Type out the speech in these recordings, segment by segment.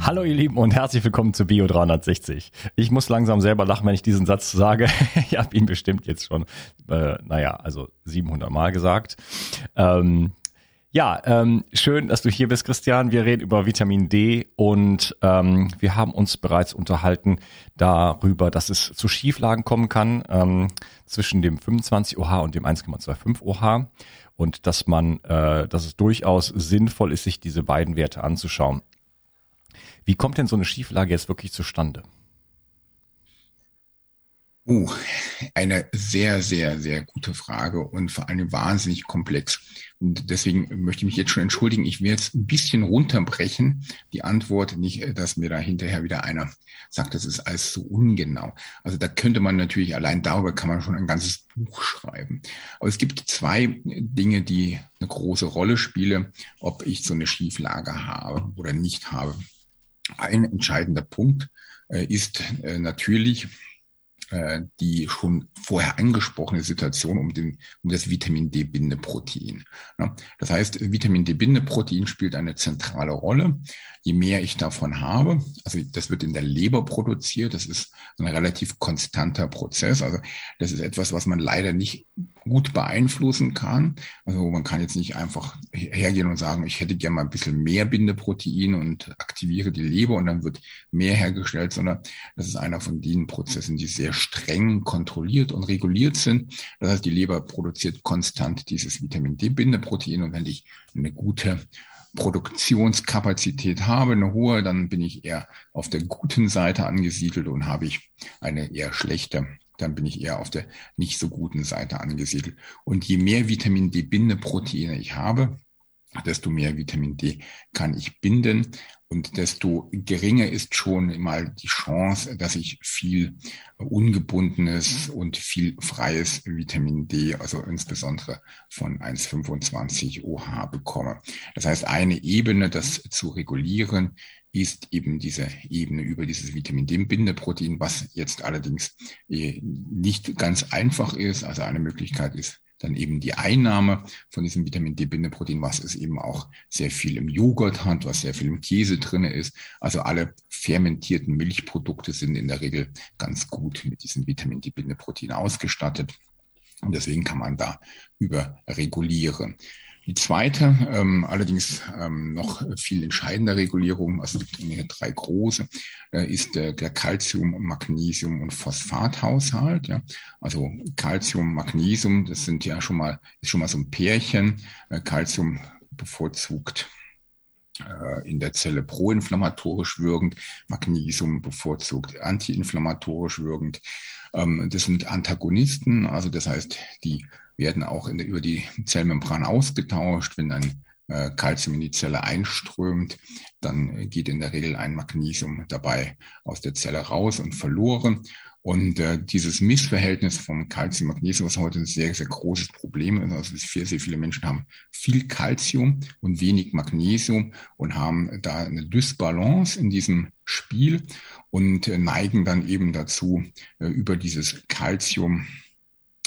Hallo ihr Lieben und herzlich willkommen zu Bio 360. Ich muss langsam selber lachen, wenn ich diesen Satz sage. ich habe ihn bestimmt jetzt schon, äh, naja, also 700 Mal gesagt. Ähm, ja, ähm, schön, dass du hier bist, Christian. Wir reden über Vitamin D und ähm, wir haben uns bereits unterhalten darüber, dass es zu Schieflagen kommen kann ähm, zwischen dem 25 OH und dem 1,25 OH und dass man, äh, dass es durchaus sinnvoll ist, sich diese beiden Werte anzuschauen. Wie kommt denn so eine Schieflage jetzt wirklich zustande? Uh, eine sehr, sehr, sehr gute Frage und vor allem wahnsinnig komplex. Und deswegen möchte ich mich jetzt schon entschuldigen. Ich werde jetzt ein bisschen runterbrechen. Die Antwort nicht, dass mir da hinterher wieder einer sagt, das ist alles so ungenau. Also da könnte man natürlich, allein darüber kann man schon ein ganzes Buch schreiben. Aber es gibt zwei Dinge, die eine große Rolle spielen, ob ich so eine Schieflage habe oder nicht habe. Ein entscheidender Punkt äh, ist äh, natürlich äh, die schon vorher angesprochene Situation um, den, um das Vitamin D-Bindeprotein. Das heißt, Vitamin D-Bindeprotein spielt eine zentrale Rolle. Je mehr ich davon habe, also das wird in der Leber produziert, das ist ein relativ konstanter Prozess. Also das ist etwas, was man leider nicht gut beeinflussen kann. Also man kann jetzt nicht einfach hergehen und sagen, ich hätte gerne mal ein bisschen mehr Bindeprotein und aktiviere die Leber und dann wird mehr hergestellt, sondern das ist einer von den Prozessen, die sehr streng kontrolliert und reguliert sind. Das heißt, die Leber produziert konstant dieses Vitamin D-Bindeprotein und wenn ich eine gute Produktionskapazität habe, eine hohe, dann bin ich eher auf der guten Seite angesiedelt und habe ich eine eher schlechte dann bin ich eher auf der nicht so guten Seite angesiedelt. Und je mehr Vitamin D-Bindeproteine ich habe, desto mehr Vitamin D kann ich binden und desto geringer ist schon mal die Chance, dass ich viel ungebundenes und viel freies Vitamin D, also insbesondere von 1,25 OH bekomme. Das heißt, eine Ebene, das zu regulieren, ist eben diese Ebene über dieses Vitamin D-Bindeprotein, was jetzt allerdings äh, nicht ganz einfach ist. Also eine Möglichkeit ist dann eben die Einnahme von diesem Vitamin D-Bindeprotein, was es eben auch sehr viel im Joghurt hat, was sehr viel im Käse drinne ist. Also alle fermentierten Milchprodukte sind in der Regel ganz gut mit diesem Vitamin D-Bindeprotein ausgestattet. Und deswegen kann man da überregulieren. Die zweite, ähm, allerdings ähm, noch viel entscheidender Regulierung, also es gibt drei große, äh, ist äh, der Calcium, Magnesium und Phosphathaushalt. Ja. Also Calcium, Magnesium, das sind ja schon mal, ist schon mal so ein Pärchen. Äh, Calcium bevorzugt äh, in der Zelle proinflammatorisch wirkend, Magnesium bevorzugt antiinflammatorisch wirkend. Ähm, das sind Antagonisten, also das heißt, die werden auch der, über die Zellmembran ausgetauscht. Wenn ein äh, in die Zelle einströmt, dann geht in der Regel ein Magnesium dabei aus der Zelle raus und verloren. Und äh, dieses Missverhältnis vom Calcium Magnesium ist heute ein sehr, sehr großes Problem. Also sehr, sehr viele Menschen haben viel Calcium und wenig Magnesium und haben da eine Dysbalance in diesem Spiel und äh, neigen dann eben dazu, äh, über dieses Calcium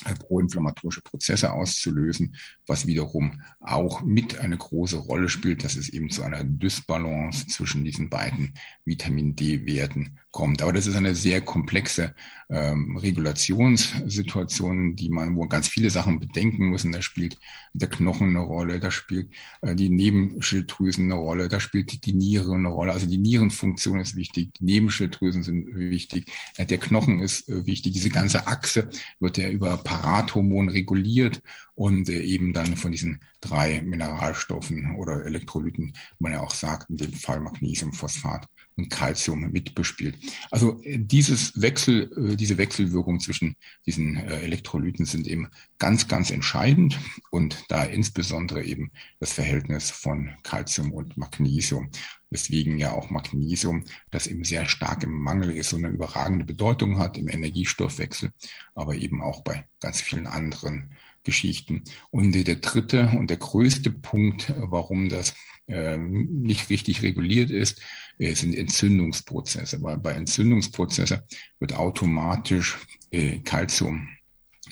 proinflammatorische Prozesse auszulösen, was wiederum auch mit eine große Rolle spielt, dass es eben zu einer Dysbalance zwischen diesen beiden Vitamin D-Werten kommt. Aber das ist eine sehr komplexe ähm, Regulationssituation, die man, wo ganz viele Sachen bedenken müssen. Da spielt der Knochen eine Rolle, da spielt äh, die Nebenschilddrüsen eine Rolle, da spielt die Niere eine Rolle. Also die Nierenfunktion ist wichtig, die Nebenschilddrüsen sind wichtig, äh, der Knochen ist äh, wichtig. Diese ganze Achse wird ja über Parathormon reguliert und äh, eben dann von diesen drei Mineralstoffen oder Elektrolyten, man ja auch sagt, in dem Fall Magnesium, Phosphat und Calcium mitbespielt. Also äh, dieses Wechsel, äh, diese Wechselwirkung zwischen diesen äh, Elektrolyten sind eben ganz, ganz entscheidend und da insbesondere eben das Verhältnis von Calcium und Magnesium. Deswegen ja auch Magnesium, das eben sehr stark im Mangel ist und eine überragende Bedeutung hat im Energiestoffwechsel, aber eben auch bei ganz vielen anderen Geschichten. Und der dritte und der größte Punkt, warum das nicht richtig reguliert ist, äh, sind Entzündungsprozesse. Weil bei Entzündungsprozessen wird automatisch äh,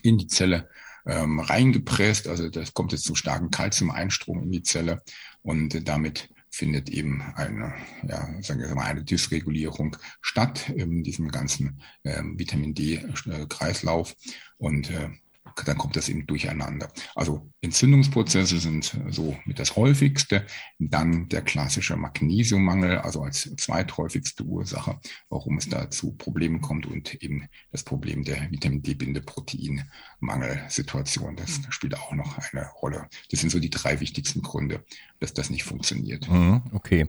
in die Zelle ähm, reingepresst. Also das kommt jetzt zu starken Calcium-Einstrom in die Zelle und damit findet eben eine, ja, sagen wir mal, eine Dysregulierung statt in diesem ganzen äh, Vitamin D-Kreislauf. Und äh, dann kommt das eben durcheinander. Also Entzündungsprozesse sind so mit das häufigste. Dann der klassische Magnesiummangel, also als zweithäufigste Ursache, warum es da zu Problemen kommt und eben das Problem der Vitamin D-Binde-Proteinmangelsituation. Das spielt auch noch eine Rolle. Das sind so die drei wichtigsten Gründe, dass das nicht funktioniert. Mhm, okay.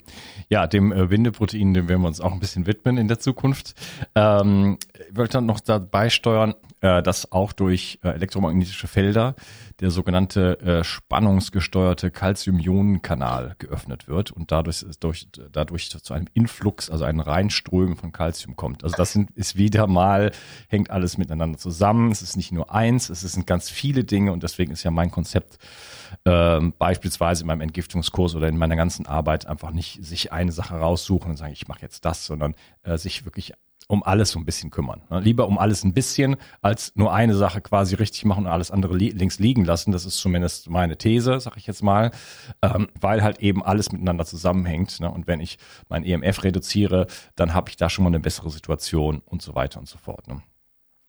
Ja, dem äh, Bindeprotein, dem werden wir uns auch ein bisschen widmen in der Zukunft. Ähm, ich wollte dann noch dabei steuern, äh, dass auch durch äh, elektromagnetische Felder der sogenannte äh, spannungsgesteuerte Calcium-Ionen-Kanal geöffnet wird und dadurch, durch, dadurch zu einem Influx, also einem Reinströmen von Calcium kommt. Also das sind, ist wieder mal, hängt alles miteinander zusammen. Es ist nicht nur eins, es sind ganz viele Dinge und deswegen ist ja mein Konzept äh, beispielsweise in meinem Entgiftungskurs oder in meiner ganzen Arbeit einfach nicht sich eine Sache raussuchen und sagen, ich mache jetzt das, sondern äh, sich wirklich um alles so ein bisschen kümmern. Ne? Lieber um alles ein bisschen, als nur eine Sache quasi richtig machen und alles andere li links liegen lassen. Das ist zumindest meine These, sag ich jetzt mal, ähm, weil halt eben alles miteinander zusammenhängt. Ne? Und wenn ich mein EMF reduziere, dann habe ich da schon mal eine bessere Situation und so weiter und so fort. Ne?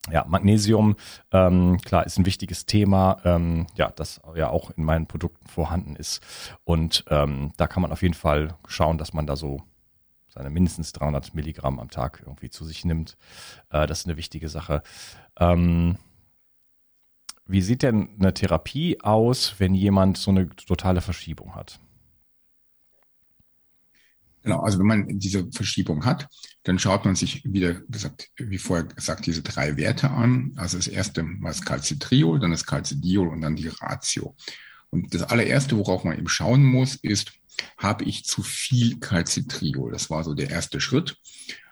Ja, Magnesium, ähm, klar, ist ein wichtiges Thema, ähm, ja, das ja auch in meinen Produkten vorhanden ist. Und ähm, da kann man auf jeden Fall schauen, dass man da so seine mindestens 300 Milligramm am Tag irgendwie zu sich nimmt. Äh, das ist eine wichtige Sache. Ähm, wie sieht denn eine Therapie aus, wenn jemand so eine totale Verschiebung hat? Genau, also wenn man diese Verschiebung hat, dann schaut man sich wieder gesagt, wie vorher gesagt, diese drei Werte an. Also das erste mal das Calcitriol, dann das Calcidiol und dann die Ratio. Und das allererste, worauf man eben schauen muss, ist, habe ich zu viel Calcitriol? Das war so der erste Schritt.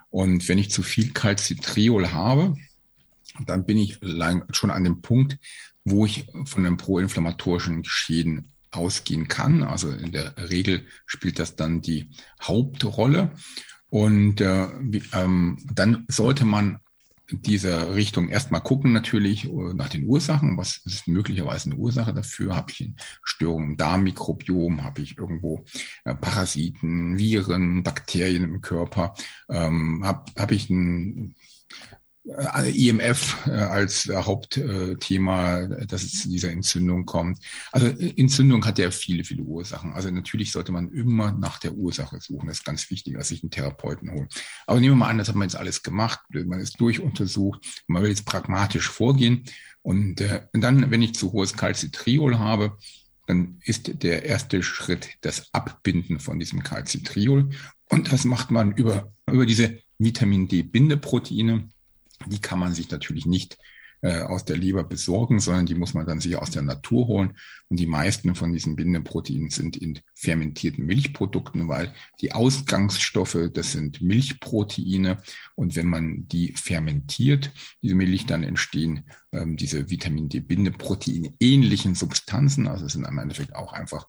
Und wenn ich zu viel Calcitriol habe, dann bin ich schon an dem Punkt, wo ich von einem proinflammatorischen Schäden ausgehen kann. Also in der Regel spielt das dann die Hauptrolle. Und äh, ähm, dann sollte man dieser Richtung erstmal gucken natürlich äh, nach den Ursachen. Was ist möglicherweise eine Ursache dafür? Habe ich Störungen im Darmmikrobiom? Habe ich irgendwo äh, Parasiten, Viren, Bakterien im Körper? Ähm, Habe hab ich ein IMF äh, als Hauptthema, dass es zu dieser Entzündung kommt. Also Entzündung hat ja viele, viele Ursachen. Also natürlich sollte man immer nach der Ursache suchen. Das ist ganz wichtig, dass sich einen Therapeuten holen. Aber nehmen wir mal an, das hat man jetzt alles gemacht, man ist durchuntersucht, man will jetzt pragmatisch vorgehen. Und, äh, und dann, wenn ich zu hohes Calcitriol habe, dann ist der erste Schritt das Abbinden von diesem Calcitriol. Und das macht man über, über diese Vitamin D-Bindeproteine. Die kann man sich natürlich nicht äh, aus der Leber besorgen, sondern die muss man dann sich aus der Natur holen. Und die meisten von diesen Bindeproteinen sind in fermentierten Milchprodukten, weil die Ausgangsstoffe, das sind Milchproteine. Und wenn man die fermentiert, diese Milch, dann entstehen ähm, diese Vitamin D-Bindeprotein ähnlichen Substanzen. Also es sind im Endeffekt auch einfach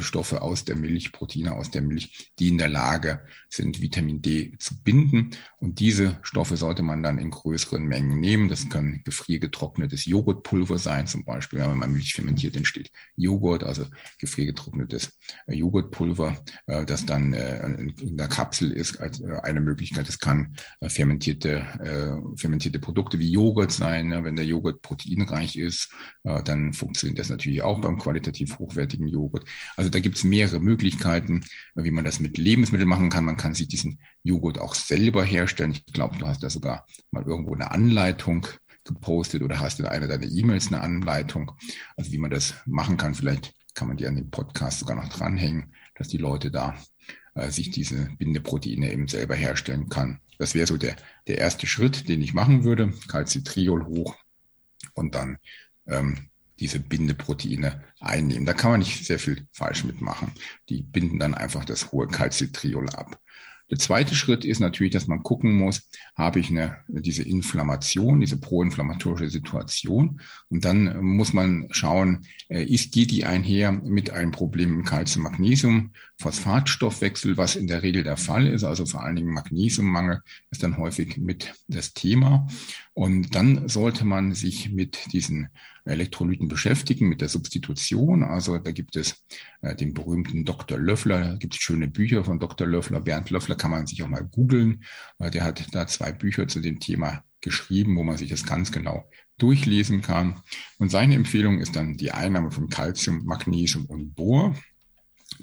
Stoffe aus der Milch, Proteine aus der Milch, die in der Lage sind, Vitamin D zu binden. Und diese Stoffe sollte man dann in größeren Mengen nehmen. Das kann gefriergetrocknetes Joghurtpulver sein, zum Beispiel, wenn man Milch fermentiert, entsteht Joghurt, also gefriergetrocknetes äh, Joghurtpulver, äh, das dann in der Kapsel ist, als eine Möglichkeit. Es kann fermentierte, fermentierte Produkte wie Joghurt sein. Ne? Wenn der Joghurt proteinreich ist, dann funktioniert das natürlich auch beim qualitativ hochwertigen Joghurt. Also da gibt es mehrere Möglichkeiten, wie man das mit Lebensmitteln machen kann. Man kann sich diesen Joghurt auch selber herstellen. Ich glaube, du hast da sogar mal irgendwo eine Anleitung gepostet oder hast in einer deiner E-Mails eine Anleitung, also wie man das machen kann. Vielleicht kann man die an den Podcast sogar noch dranhängen, dass die Leute da äh, sich diese Bindeproteine eben selber herstellen kann. Das wäre so der, der erste Schritt, den ich machen würde. Calcitriol hoch und dann ähm, diese Bindeproteine einnehmen. Da kann man nicht sehr viel falsch mitmachen. Die binden dann einfach das hohe Calcitriol ab. Der zweite Schritt ist natürlich, dass man gucken muss, habe ich eine, diese Inflammation, diese proinflammatorische Situation. Und dann muss man schauen, äh, ist die die einher mit einem Problem im Calcium-Magnesium-Phosphatstoffwechsel, was in der Regel der Fall ist. Also vor allen Dingen Magnesiummangel ist dann häufig mit das Thema. Und dann sollte man sich mit diesen Elektrolyten beschäftigen, mit der Substitution. Also da gibt es äh, den berühmten Dr. Löffler, da gibt es schöne Bücher von Dr. Löffler. Bernd Löffler kann man sich auch mal googeln. Äh, der hat da zwei Bücher zu dem Thema geschrieben, wo man sich das ganz genau durchlesen kann. Und seine Empfehlung ist dann die Einnahme von Calcium, Magnesium und Bohr.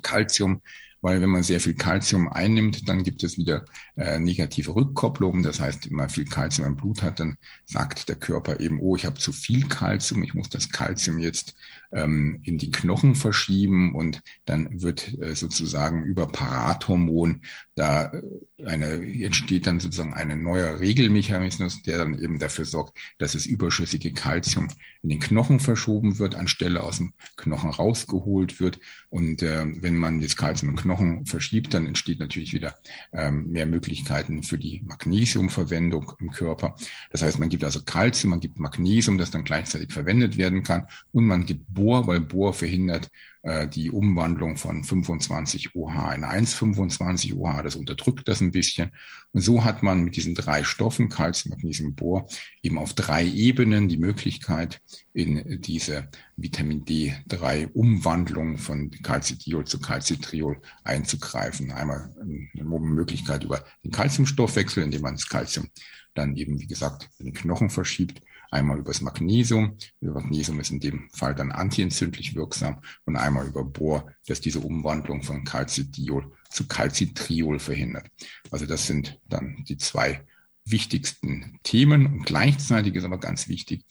Calcium weil wenn man sehr viel Kalzium einnimmt, dann gibt es wieder äh, negative Rückkopplungen. Das heißt, wenn man viel Kalzium im Blut hat, dann sagt der Körper eben, oh, ich habe zu viel Kalzium, ich muss das Kalzium jetzt ähm, in die Knochen verschieben und dann wird äh, sozusagen über Parathormon da äh, eine, entsteht dann sozusagen ein neuer Regelmechanismus, der dann eben dafür sorgt, dass das überschüssige Kalzium in den Knochen verschoben wird, anstelle aus dem Knochen rausgeholt wird. Und äh, wenn man das Kalzium im Knochen verschiebt, dann entsteht natürlich wieder ähm, mehr Möglichkeiten für die Magnesiumverwendung im Körper. Das heißt, man gibt also Kalzium, man gibt Magnesium, das dann gleichzeitig verwendet werden kann und man gibt Bohr, weil Bohr verhindert äh, die Umwandlung von 25 OH in 1,25 OH. Das unterdrückt das ein bisschen. Und so hat man mit diesen drei Stoffen, Calcium, Magnesium, Bohr, eben auf drei Ebenen die Möglichkeit, in diese Vitamin D3 Umwandlung von Calcidiol zu Calcitriol einzugreifen. Einmal eine Möglichkeit über den Calciumstoffwechsel, indem man das Calcium dann eben, wie gesagt, in den Knochen verschiebt Einmal über das Magnesium. Über Magnesium ist in dem Fall dann antientzündlich wirksam und einmal über Bohr, das diese Umwandlung von Calcidiol zu Calcitriol verhindert. Also das sind dann die zwei wichtigsten Themen und gleichzeitig ist aber ganz wichtig,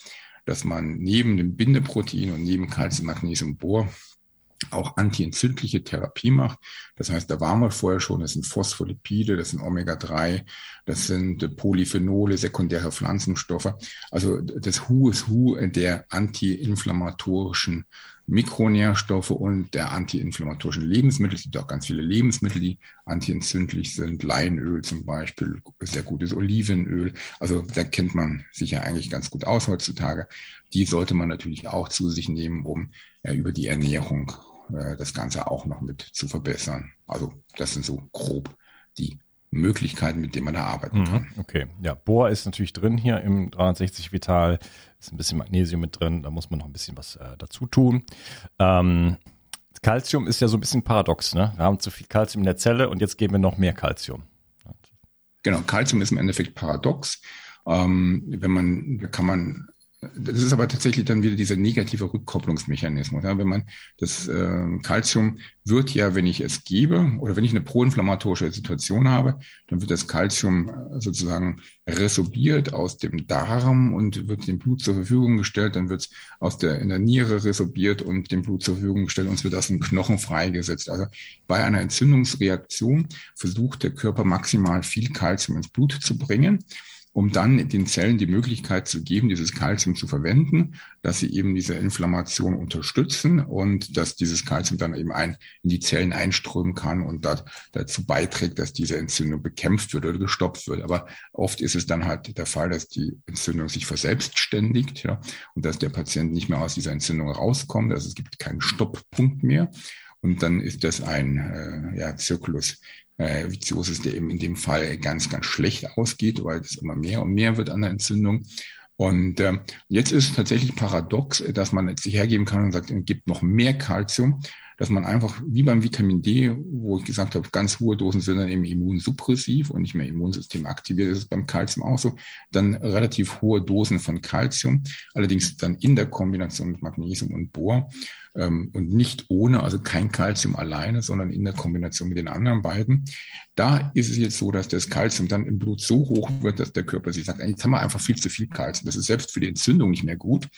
dass man neben dem Bindeprotein und neben Calcium, Magnesium, Bohr auch antientzündliche Therapie macht. Das heißt, da waren wir vorher schon, das sind Phospholipide, das sind Omega-3, das sind Polyphenole, sekundäre Pflanzenstoffe. Also das Hu ist Hu der antiinflammatorischen Mikronährstoffe und der antiinflammatorischen Lebensmittel. Es gibt auch ganz viele Lebensmittel, die antientzündlich sind. Leinöl zum Beispiel, sehr gutes Olivenöl. Also da kennt man sich ja eigentlich ganz gut aus heutzutage. Die sollte man natürlich auch zu sich nehmen, um ja, über die Ernährung äh, das Ganze auch noch mit zu verbessern. Also das sind so grob die Möglichkeiten, mit denen man da arbeiten mhm, kann. Okay, ja, Bohr ist natürlich drin hier im 360 Vital, ist ein bisschen Magnesium mit drin, da muss man noch ein bisschen was äh, dazu tun. Ähm, Calcium ist ja so ein bisschen paradox, ne? Wir haben zu viel Calcium in der Zelle und jetzt geben wir noch mehr Calcium. Genau, Calcium ist im Endeffekt paradox. Ähm, wenn man, da kann man das ist aber tatsächlich dann wieder dieser negative Rückkopplungsmechanismus. Ja, wenn man das äh, Calcium wird ja, wenn ich es gebe oder wenn ich eine proinflammatorische Situation habe, dann wird das Calcium äh, sozusagen resorbiert aus dem Darm und wird dem Blut zur Verfügung gestellt. Dann wird es aus der in der Niere resorbiert und dem Blut zur Verfügung gestellt und es wird aus dem Knochen freigesetzt. Also bei einer Entzündungsreaktion versucht der Körper maximal viel Calcium ins Blut zu bringen um dann den Zellen die Möglichkeit zu geben, dieses Kalzium zu verwenden, dass sie eben diese Inflammation unterstützen und dass dieses Kalzium dann eben ein, in die Zellen einströmen kann und dat, dazu beiträgt, dass diese Entzündung bekämpft wird oder gestoppt wird. Aber oft ist es dann halt der Fall, dass die Entzündung sich verselbstständigt ja, und dass der Patient nicht mehr aus dieser Entzündung rauskommt. Also es gibt keinen Stopppunkt mehr. Und dann ist das ein äh, ja, Zirkulus äh, Viziosis, der eben in dem Fall ganz, ganz schlecht ausgeht, weil es immer mehr und mehr wird an der Entzündung. Und äh, jetzt ist es tatsächlich paradox, dass man jetzt sich hergeben kann und sagt, es gibt noch mehr Kalzium, dass man einfach wie beim Vitamin D, wo ich gesagt habe, ganz hohe Dosen sind dann eben immunsuppressiv und nicht mehr Immunsystem aktiviert, das ist beim Kalzium auch so, dann relativ hohe Dosen von Kalzium, allerdings dann in der Kombination mit Magnesium und Bohr ähm, und nicht ohne, also kein Kalzium alleine, sondern in der Kombination mit den anderen beiden. Da ist es jetzt so, dass das Kalzium dann im Blut so hoch wird, dass der Körper sich sagt, jetzt haben wir einfach viel zu viel Kalzium. Das ist selbst für die Entzündung nicht mehr gut.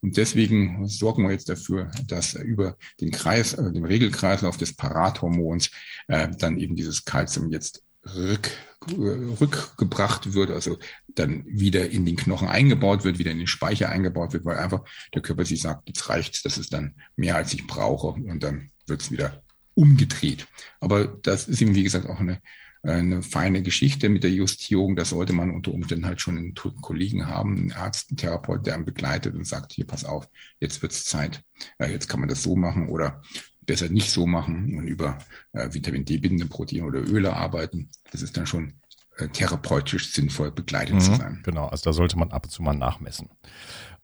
Und deswegen sorgen wir jetzt dafür, dass über den Kreis, äh, den Regelkreislauf des Parathormons äh, dann eben dieses Kalzium jetzt rück, rückgebracht wird, also dann wieder in den Knochen eingebaut wird, wieder in den Speicher eingebaut wird, weil einfach der Körper sich sagt, jetzt reicht's, das ist dann mehr als ich brauche und dann wird's wieder umgedreht. Aber das ist eben, wie gesagt, auch eine, eine feine Geschichte mit der Justierung. Da sollte man unter Umständen halt schon einen Kollegen haben, einen Arzt, einen Therapeut, der einen begleitet und sagt, hier, pass auf, jetzt wird's Zeit, jetzt kann man das so machen oder besser nicht so machen und über äh, Vitamin D-bindende Proteine oder Öle arbeiten. Das ist dann schon äh, therapeutisch sinnvoll begleitet mhm, zu sein. Genau, also da sollte man ab und zu mal nachmessen.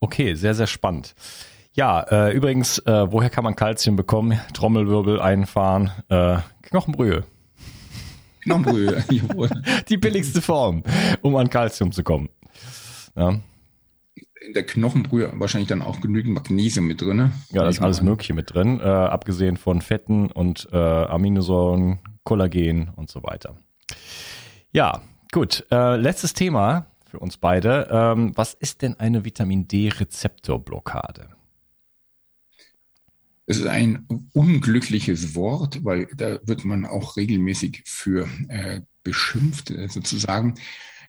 Okay, sehr, sehr spannend. Ja, äh, übrigens, äh, woher kann man Kalzium bekommen? Trommelwirbel einfahren, äh, Knochenbrühe. Knochenbrühe, Die billigste Form, um an Kalzium zu kommen. Ja in der Knochenbrühe wahrscheinlich dann auch genügend Magnesium mit drin. Ne? Ja, da ist alles Mögliche mit drin, äh, abgesehen von Fetten und äh, Aminosäuren, Kollagen und so weiter. Ja, gut. Äh, letztes Thema für uns beide. Ähm, was ist denn eine Vitamin D-Rezeptorblockade? Es ist ein unglückliches Wort, weil da wird man auch regelmäßig für äh, beschimpft, äh, sozusagen.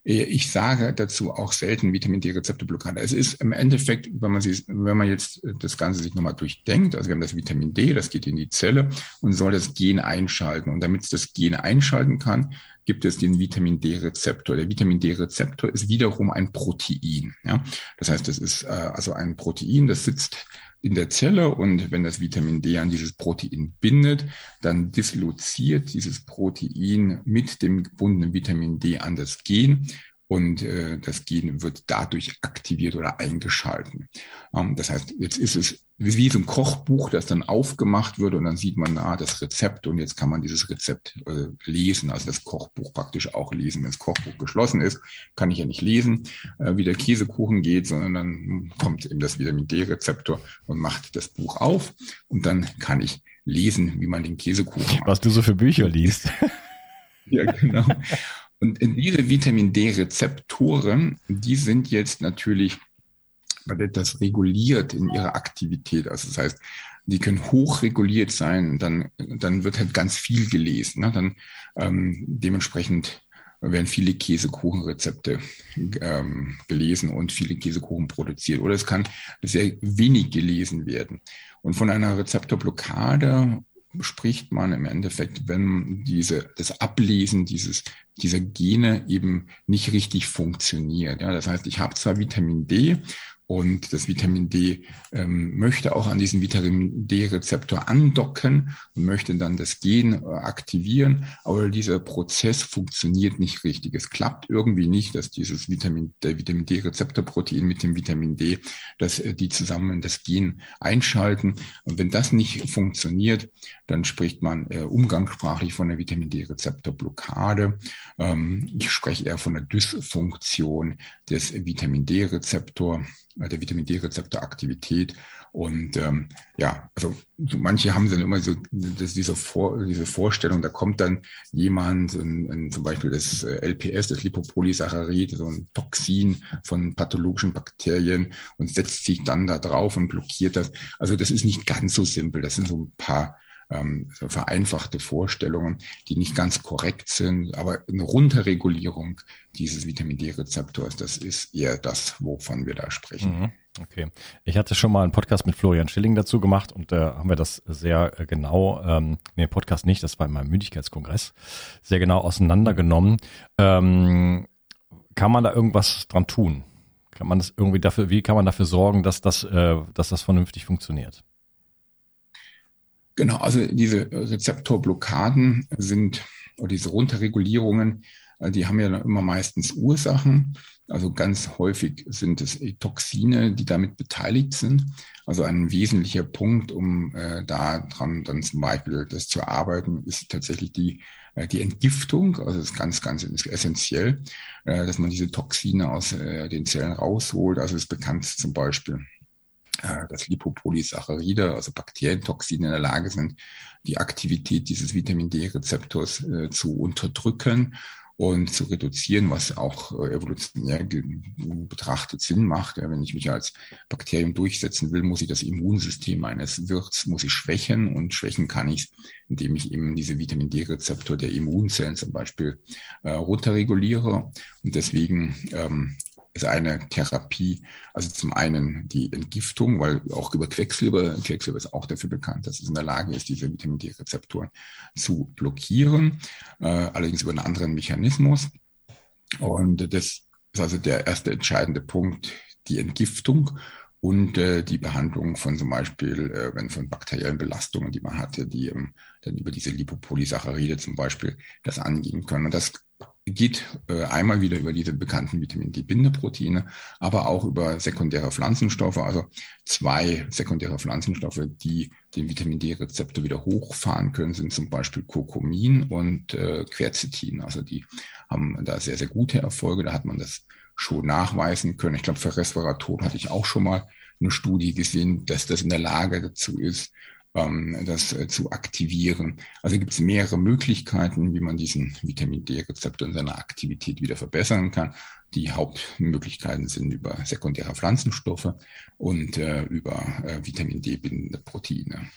Äh, ich sage dazu auch selten Vitamin D-Rezeptorblockade. Es ist im Endeffekt, wenn man, sich, wenn man jetzt das Ganze sich nochmal durchdenkt, also wir haben das Vitamin D, das geht in die Zelle und soll das Gen einschalten. Und damit es das Gen einschalten kann, gibt es den Vitamin D-Rezeptor. Der Vitamin D-Rezeptor ist wiederum ein Protein. Ja? Das heißt, es ist äh, also ein Protein, das sitzt in der Zelle und wenn das Vitamin D an dieses Protein bindet, dann disloziert dieses Protein mit dem gebundenen Vitamin D an das Gen und äh, das Gen wird dadurch aktiviert oder eingeschalten. Ähm, das heißt, jetzt ist es wie so ein Kochbuch, das dann aufgemacht wird und dann sieht man, ah, das Rezept und jetzt kann man dieses Rezept äh, lesen, also das Kochbuch praktisch auch lesen. Wenn das Kochbuch geschlossen ist, kann ich ja nicht lesen, äh, wie der Käsekuchen geht, sondern dann kommt eben das Vitamin D-Rezeptor und macht das Buch auf und dann kann ich lesen, wie man den Käsekuchen macht. Was du so für Bücher liest. ja, genau. Und diese Vitamin D-Rezeptoren, die sind jetzt natürlich wird das reguliert in ihrer Aktivität. Also das heißt, die können hochreguliert sein, dann, dann wird halt ganz viel gelesen. Ne? Dann ähm, dementsprechend werden viele Käsekuchenrezepte ähm, gelesen und viele Käsekuchen produziert. Oder es kann sehr wenig gelesen werden. Und von einer Rezeptorblockade spricht man im Endeffekt, wenn diese, das Ablesen dieses, dieser Gene eben nicht richtig funktioniert. Ja, das heißt, ich habe zwar Vitamin D und das Vitamin D ähm, möchte auch an diesen Vitamin D-Rezeptor andocken und möchte dann das Gen äh, aktivieren. Aber dieser Prozess funktioniert nicht richtig. Es klappt irgendwie nicht, dass dieses Vitamin, der Vitamin D-Rezeptorprotein mit dem Vitamin D, dass äh, die zusammen das Gen einschalten. Und wenn das nicht funktioniert, dann spricht man äh, umgangssprachlich von der Vitamin D-Rezeptorblockade. Ähm, ich spreche eher von der Dysfunktion des Vitamin D-Rezeptor der Vitamin D-Rezeptoraktivität. Und ähm, ja, also so manche haben dann immer so das, diese, Vor, diese Vorstellung, da kommt dann jemand, in, in zum Beispiel das äh, LPS, das Lipopolysaccharid, so ein Toxin von pathologischen Bakterien und setzt sich dann da drauf und blockiert das. Also das ist nicht ganz so simpel. Das sind so ein paar ähm, vereinfachte Vorstellungen, die nicht ganz korrekt sind, aber eine Runterregulierung dieses Vitamin D-Rezeptors, das ist eher das, wovon wir da sprechen. Mhm. Okay. Ich hatte schon mal einen Podcast mit Florian Schilling dazu gemacht und da äh, haben wir das sehr äh, genau, ähm, nee, Podcast nicht, das war in meinem Müdigkeitskongress, sehr genau auseinandergenommen. Ähm, kann man da irgendwas dran tun? Kann man das irgendwie dafür, wie kann man dafür sorgen, dass das, äh, dass das vernünftig funktioniert? Genau, also diese Rezeptorblockaden sind, oder diese Runterregulierungen, äh, die haben ja immer meistens Ursachen. Also ganz häufig sind es Toxine, die damit beteiligt sind. Also ein wesentlicher Punkt, um äh, daran dann zum Beispiel das zu arbeiten, ist tatsächlich die, äh, die Entgiftung. Also das ist ganz, ganz essentiell, äh, dass man diese Toxine aus äh, den Zellen rausholt. Also ist bekannt zum Beispiel dass Lipopolysaccharide, also Bakterientoxine in der Lage sind, die Aktivität dieses Vitamin D-Rezeptors äh, zu unterdrücken und zu reduzieren, was auch äh, evolutionär betrachtet Sinn macht. Wenn ich mich als Bakterium durchsetzen will, muss ich das Immunsystem eines Wirts muss ich schwächen und schwächen kann ich indem ich eben diese Vitamin D-Rezeptor der Immunzellen zum Beispiel äh, runterreguliere. Und deswegen ähm, ist eine Therapie, also zum einen die Entgiftung, weil auch über Quecksilber, Quecksilber ist auch dafür bekannt, dass es in der Lage ist, diese Vitamin D-Rezeptoren zu blockieren, äh, allerdings über einen anderen Mechanismus. Und das ist also der erste entscheidende Punkt, die Entgiftung und äh, die Behandlung von zum Beispiel, äh, wenn von bakteriellen Belastungen, die man hatte, die ähm, dann über diese Lipopolysaccharide zum Beispiel das angehen können. Und das geht äh, einmal wieder über diese bekannten Vitamin D-Bindeproteine, aber auch über sekundäre Pflanzenstoffe, also zwei sekundäre Pflanzenstoffe, die den Vitamin D-Rezeptor wieder hochfahren können, sind zum Beispiel Kurkumin und äh, Quercetin. Also die haben da sehr, sehr gute Erfolge. Da hat man das schon nachweisen können. Ich glaube, für Resveratrol hatte ich auch schon mal eine Studie gesehen, dass das in der Lage dazu ist, das äh, zu aktivieren. Also gibt es mehrere Möglichkeiten, wie man diesen Vitamin D-Rezeptor in seiner Aktivität wieder verbessern kann. Die Hauptmöglichkeiten sind über sekundäre Pflanzenstoffe und äh, über äh, Vitamin D-bindende Proteine.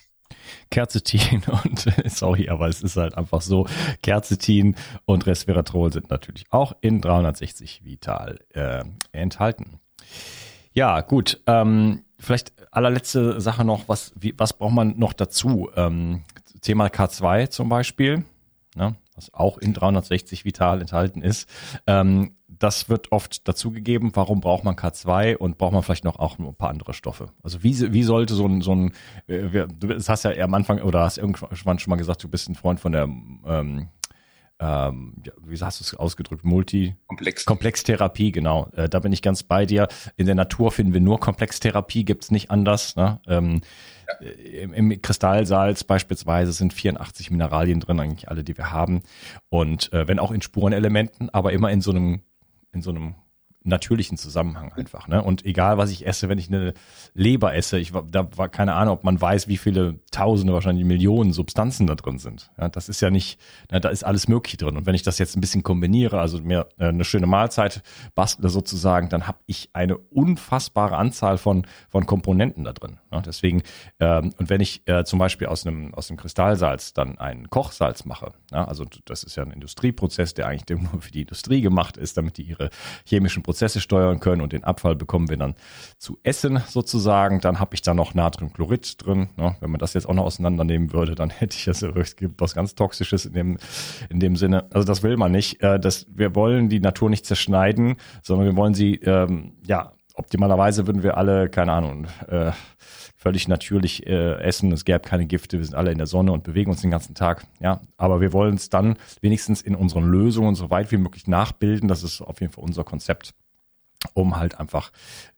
Kerzetin und sorry, aber es ist halt einfach so. Kerzetin und Resveratrol sind natürlich auch in 360 Vital äh, enthalten. Ja, gut. Ähm, vielleicht allerletzte Sache noch, was, wie, was braucht man noch dazu? Ähm, Thema K2 zum Beispiel, ne, was auch in 360 Vital enthalten ist. Ähm, das wird oft dazugegeben. Warum braucht man K2 und braucht man vielleicht noch auch ein paar andere Stoffe? Also wie, wie sollte so ein, so ein, äh, du hast ja am Anfang oder hast irgendwann schon mal gesagt, du bist ein Freund von der ähm, ähm, wie hast du es ausgedrückt? Multi Komplex. Komplextherapie, genau. Äh, da bin ich ganz bei dir. In der Natur finden wir nur Komplextherapie, gibt's nicht anders. Ne? Ähm, ja. Äh, im, Im Kristallsalz beispielsweise sind 84 Mineralien drin, eigentlich alle, die wir haben. Und äh, wenn auch in Spurenelementen, aber immer in so einem in so einem natürlichen Zusammenhang einfach. Ne? Und egal, was ich esse, wenn ich eine Leber esse, ich da war keine Ahnung, ob man weiß, wie viele Tausende, wahrscheinlich Millionen Substanzen da drin sind. Ja, das ist ja nicht, na, da ist alles Mögliche drin. Und wenn ich das jetzt ein bisschen kombiniere, also mir äh, eine schöne Mahlzeit bastle sozusagen, dann habe ich eine unfassbare Anzahl von von Komponenten da drin. Ja, deswegen ähm, und wenn ich äh, zum Beispiel aus einem aus Kristallsalz dann ein Kochsalz mache, ja, also das ist ja ein Industrieprozess, der eigentlich nur für die Industrie gemacht ist, damit die ihre chemischen Prozesse steuern können und den Abfall bekommen wir dann zu essen sozusagen. Dann habe ich da noch Natriumchlorid drin. Ne? Wenn man das jetzt auch noch auseinandernehmen würde, dann hätte ich es gibt was ganz Toxisches in dem, in dem Sinne. Also das will man nicht. Äh, das, wir wollen die Natur nicht zerschneiden, sondern wir wollen sie ähm, ja optimalerweise würden wir alle, keine Ahnung, äh, völlig natürlich äh, essen, es gäbe keine Gifte, wir sind alle in der Sonne und bewegen uns den ganzen Tag. Ja, aber wir wollen es dann wenigstens in unseren Lösungen so weit wie möglich nachbilden. Das ist auf jeden Fall unser Konzept, um halt einfach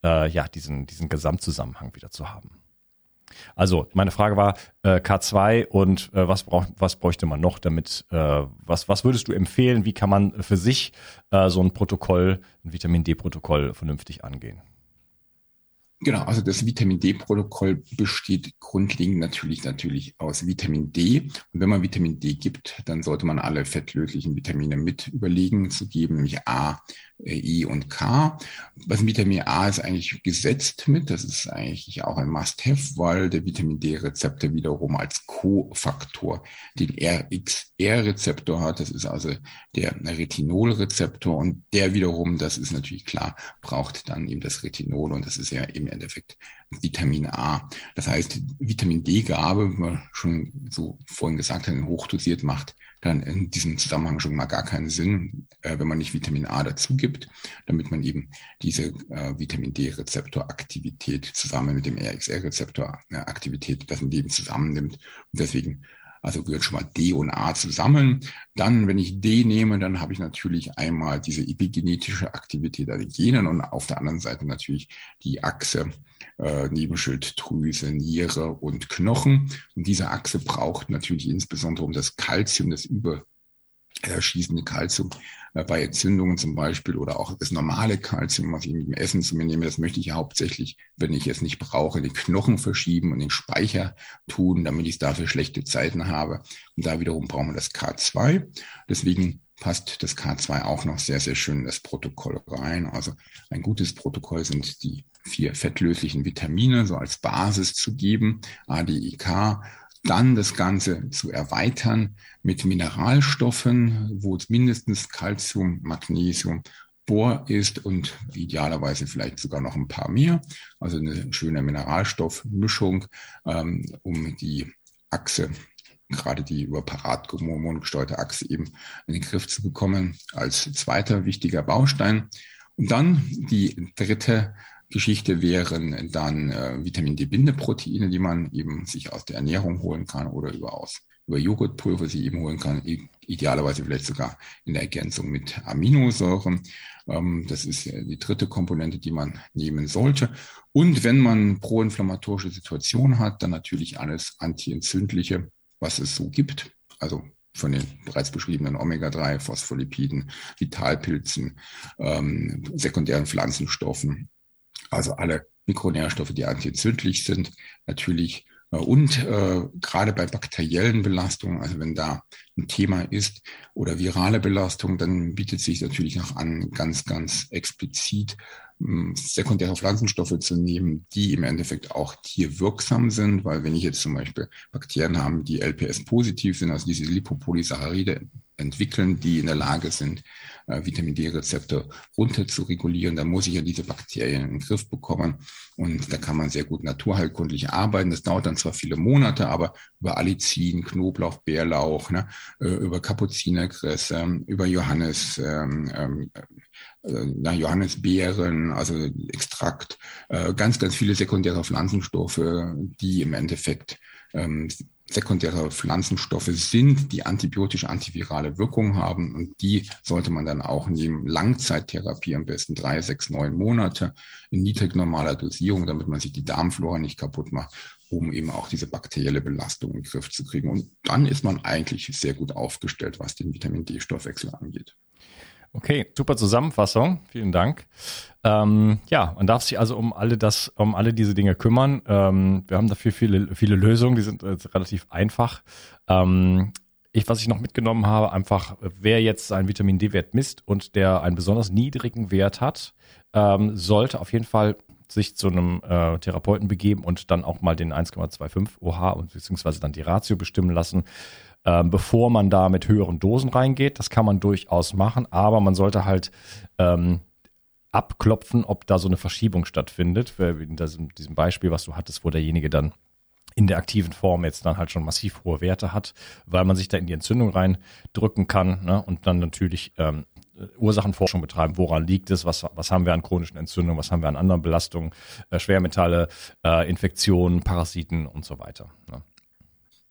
äh, ja diesen diesen Gesamtzusammenhang wieder zu haben. Also meine Frage war äh, K2 und äh, was braucht was bräuchte man noch, damit äh, was was würdest du empfehlen? Wie kann man für sich äh, so ein Protokoll, ein Vitamin D-Protokoll vernünftig angehen? Genau, also das Vitamin D-Protokoll besteht grundlegend natürlich natürlich aus Vitamin D. Und wenn man Vitamin D gibt, dann sollte man alle fettlöslichen Vitamine mit überlegen zu geben, nämlich A, E und K. Was Vitamin A ist eigentlich gesetzt mit, das ist eigentlich auch ein Must-Have, weil der Vitamin D-Rezeptor wiederum als Co-Faktor den RXR-Rezeptor hat. Das ist also der Retinol-Rezeptor und der wiederum, das ist natürlich klar, braucht dann eben das Retinol und das ist ja im Endeffekt Vitamin A. Das heißt, Vitamin D-Gabe, wie man schon so vorhin gesagt hat, hochdosiert macht dann in diesem Zusammenhang schon mal gar keinen Sinn, äh, wenn man nicht Vitamin A dazu gibt, damit man eben diese äh, Vitamin D-Rezeptoraktivität zusammen mit dem RXR-Rezeptoraktivität, das man eben zusammennimmt. Und deswegen also gehört schon mal D und A zusammen. Dann, wenn ich D nehme, dann habe ich natürlich einmal diese epigenetische Aktivität an den Genen und auf der anderen Seite natürlich die Achse äh, Nebenschilddrüse, Niere und Knochen. Und diese Achse braucht natürlich insbesondere um das Kalzium, das über schießende Kalzium äh, bei Entzündungen zum Beispiel oder auch das normale Kalzium, was ich mit dem Essen zu mir nehme, das möchte ich hauptsächlich, wenn ich es nicht brauche, den Knochen verschieben und den Speicher tun, damit ich dafür schlechte Zeiten habe. Und da wiederum brauchen wir das K2. Deswegen passt das K2 auch noch sehr, sehr schön in das Protokoll rein. Also ein gutes Protokoll sind die vier fettlöslichen Vitamine so als Basis zu geben, A, D, E, dann das Ganze zu erweitern mit Mineralstoffen, wo es mindestens Calcium, Magnesium, Bohr ist und idealerweise vielleicht sogar noch ein paar mehr. Also eine schöne Mineralstoffmischung, ähm, um die Achse gerade die über Parathormon gesteuerte Achse eben in den Griff zu bekommen, als zweiter wichtiger Baustein. Und dann die dritte Geschichte wären dann äh, Vitamin D-Bindeproteine, die man eben sich aus der Ernährung holen kann oder über aus über Joghurtpulver sie eben holen kann, idealerweise vielleicht sogar in der Ergänzung mit Aminosäuren. Ähm, das ist die dritte Komponente, die man nehmen sollte. Und wenn man proinflammatorische Situation hat, dann natürlich alles antientzündliche, was es so gibt. Also von den bereits beschriebenen Omega-3, Phospholipiden, Vitalpilzen, ähm, sekundären Pflanzenstoffen, also alle Mikronährstoffe, die antientzündlich sind, natürlich. Äh, und äh, gerade bei bakteriellen Belastungen, also wenn da ein Thema ist oder virale Belastung, dann bietet sich natürlich noch an, ganz, ganz explizit hm, sekundäre Pflanzenstoffe zu nehmen, die im Endeffekt auch tierwirksam sind, weil wenn ich jetzt zum Beispiel Bakterien habe, die LPS positiv sind, also diese Lipopolysaccharide entwickeln, die in der Lage sind, äh, Vitamin D-Rezeptor runter zu regulieren. Da muss ich ja diese Bakterien in den Griff bekommen. Und da kann man sehr gut naturheilkundlich arbeiten. Das dauert dann zwar viele Monate, aber über Allicin, Knoblauch, Bärlauch, ne, äh, über Kapuzinerkresse, über Johannes, ähm, ähm, äh, Johannisbeeren, also Extrakt, äh, ganz, ganz viele sekundäre Pflanzenstoffe, die im Endeffekt ähm, sekundäre Pflanzenstoffe sind, die antibiotische antivirale Wirkung haben und die sollte man dann auch nehmen. Langzeittherapie am besten drei, sechs, neun Monate in niedrig normaler Dosierung, damit man sich die Darmflora nicht kaputt macht, um eben auch diese bakterielle Belastung in den Griff zu kriegen. Und dann ist man eigentlich sehr gut aufgestellt, was den Vitamin D-Stoffwechsel angeht. Okay, super Zusammenfassung. Vielen Dank. Ähm, ja, man darf sich also um alle das, um alle diese Dinge kümmern. Ähm, wir haben dafür viele, viele Lösungen, die sind äh, relativ einfach. Ähm, ich, was ich noch mitgenommen habe, einfach, wer jetzt seinen Vitamin D-Wert misst und der einen besonders niedrigen Wert hat, ähm, sollte auf jeden Fall sich zu einem äh, Therapeuten begeben und dann auch mal den 1,25 OH und beziehungsweise dann die Ratio bestimmen lassen ähm, bevor man da mit höheren Dosen reingeht. Das kann man durchaus machen, aber man sollte halt ähm, abklopfen, ob da so eine Verschiebung stattfindet. In diesem Beispiel, was du hattest, wo derjenige dann in der aktiven Form jetzt dann halt schon massiv hohe Werte hat, weil man sich da in die Entzündung reindrücken kann ne? und dann natürlich ähm, Ursachenforschung betreiben. Woran liegt es? Was, was haben wir an chronischen Entzündungen? Was haben wir an anderen Belastungen? Äh, Schwermetalle, äh, Infektionen, Parasiten und so weiter. Ne?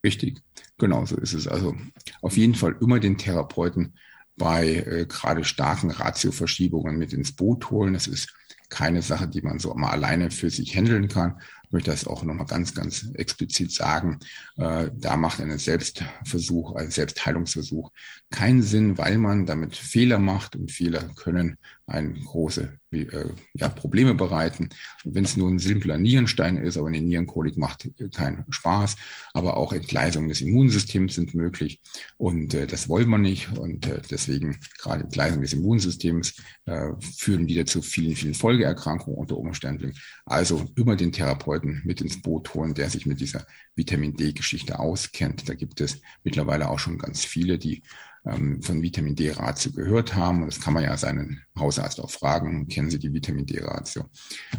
Richtig, genau so ist es. Also auf jeden Fall immer den Therapeuten bei äh, gerade starken Ratioverschiebungen mit ins Boot holen. Das ist keine Sache, die man so mal alleine für sich handeln kann. Ich möchte das auch nochmal ganz, ganz explizit sagen. Äh, da macht ein Selbstversuch, ein Selbstheilungsversuch keinen Sinn, weil man damit Fehler macht und Fehler können ein große äh, ja, Probleme bereiten. wenn es nur ein simpler Nierenstein ist, aber eine Nierenkolik macht keinen Spaß. Aber auch Entgleisungen des Immunsystems sind möglich und äh, das wollen wir nicht. Und äh, deswegen gerade Entgleisungen des Immunsystems äh, führen wieder zu vielen, vielen Folgeerkrankungen unter Umständen. Also immer den Therapeuten mit ins Boot holen, der sich mit dieser Vitamin D-Geschichte auskennt. Da gibt es mittlerweile auch schon ganz viele, die von Vitamin D-Ratio gehört haben. Und das kann man ja seinen Hausarzt auch fragen, kennen Sie die Vitamin D-Ratio?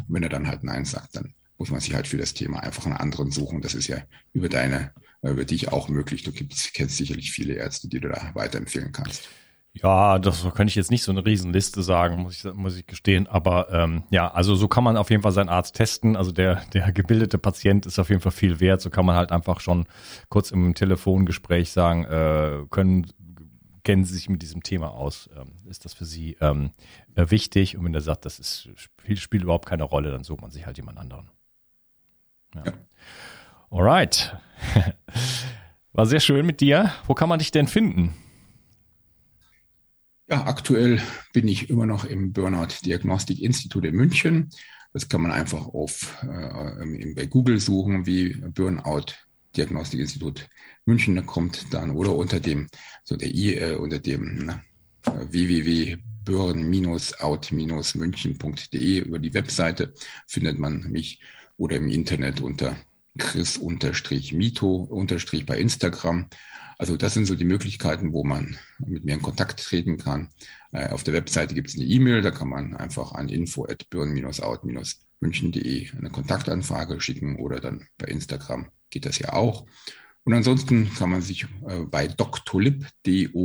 Wenn er dann halt Nein sagt, dann muss man sich halt für das Thema einfach einen anderen suchen. Das ist ja über deine, äh, über dich auch möglich. Du kennst sicherlich viele Ärzte, die du da weiterempfehlen kannst. Ja, das könnte ich jetzt nicht so eine Riesenliste sagen, muss ich, muss ich gestehen. Aber ähm, ja, also so kann man auf jeden Fall seinen Arzt testen. Also der, der gebildete Patient ist auf jeden Fall viel wert. So kann man halt einfach schon kurz im Telefongespräch sagen, äh, können kennen Sie sich mit diesem Thema aus? Ähm, ist das für Sie ähm, äh, wichtig? Und wenn er sagt, das ist, spielt, spielt überhaupt keine Rolle, dann sucht man sich halt jemand anderen. Ja. ja. Alright. War sehr schön mit dir. Wo kann man dich denn finden? Ja, aktuell bin ich immer noch im Burnout Diagnostik Institut in München. Das kann man einfach auf äh, bei Google suchen, wie Burnout Diagnostikinstitut München kommt dann oder unter dem so der I äh, unter dem na, www.burn-out-münchen.de über die Webseite findet man mich oder im Internet unter Chris-Mito- bei Instagram. Also das sind so die Möglichkeiten, wo man mit mir in Kontakt treten kann. Äh, auf der Webseite gibt es eine E-Mail, da kann man einfach an info at burn-out-münchen.de eine Kontaktanfrage schicken oder dann bei Instagram geht das ja auch. Und ansonsten kann man sich äh, bei Doctolib, D-O-C-T-O-L-I-B.de,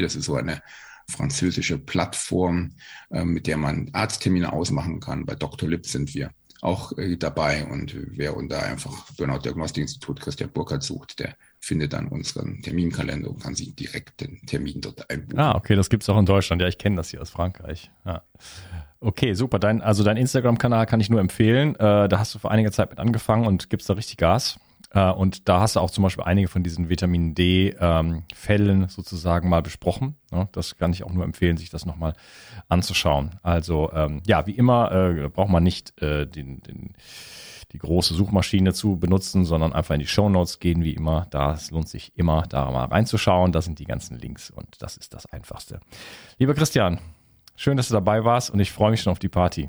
das ist so eine französische Plattform, äh, mit der man Arzttermine ausmachen kann. Bei Doctolib sind wir auch äh, dabei und wer unter einfach Burnout Diagnostik Institut Christian Burkhardt sucht, der findet dann unseren Terminkalender und kann sich direkt den Termin dort einbuchen. Ah, okay, das gibt's auch in Deutschland. Ja, ich kenne das hier aus Frankreich. Ja. Okay, super. Dein, also dein Instagram-Kanal kann ich nur empfehlen. Äh, da hast du vor einiger Zeit mit angefangen und gibst da richtig Gas. Äh, und da hast du auch zum Beispiel einige von diesen Vitamin D-Fällen ähm, sozusagen mal besprochen. Ja, das kann ich auch nur empfehlen, sich das nochmal anzuschauen. Also ähm, ja, wie immer äh, braucht man nicht äh, den, die große Suchmaschine zu benutzen, sondern einfach in die Show Notes gehen, wie immer. Da lohnt sich immer, da mal reinzuschauen. Da sind die ganzen Links und das ist das Einfachste. Lieber Christian, Schön, dass du dabei warst und ich freue mich schon auf die Party.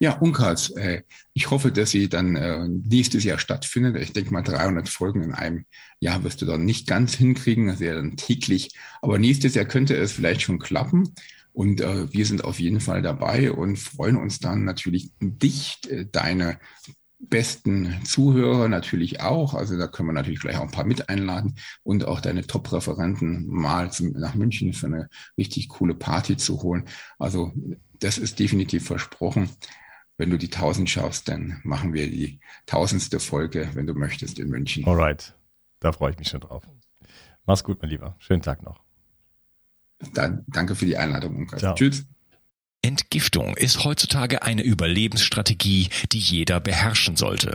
Ja, Unkarls, äh, ich hoffe, dass sie dann äh, nächstes Jahr stattfindet. Ich denke mal, 300 Folgen in einem Jahr wirst du dann nicht ganz hinkriegen, das wäre dann täglich. Aber nächstes Jahr könnte es vielleicht schon klappen. Und äh, wir sind auf jeden Fall dabei und freuen uns dann natürlich, dich, äh, deine besten Zuhörer natürlich auch. Also da können wir natürlich gleich auch ein paar mit einladen und auch deine Top-Referenten mal zum, nach München für eine richtig coole Party zu holen. Also das ist definitiv versprochen. Wenn du die 1000 schaffst, dann machen wir die tausendste Folge, wenn du möchtest, in München. Alright, da freue ich mich schon drauf. Mach's gut, mein Lieber. Schönen Tag noch. Dann danke für die Einladung. Tschüss. Entgiftung ist heutzutage eine Überlebensstrategie, die jeder beherrschen sollte.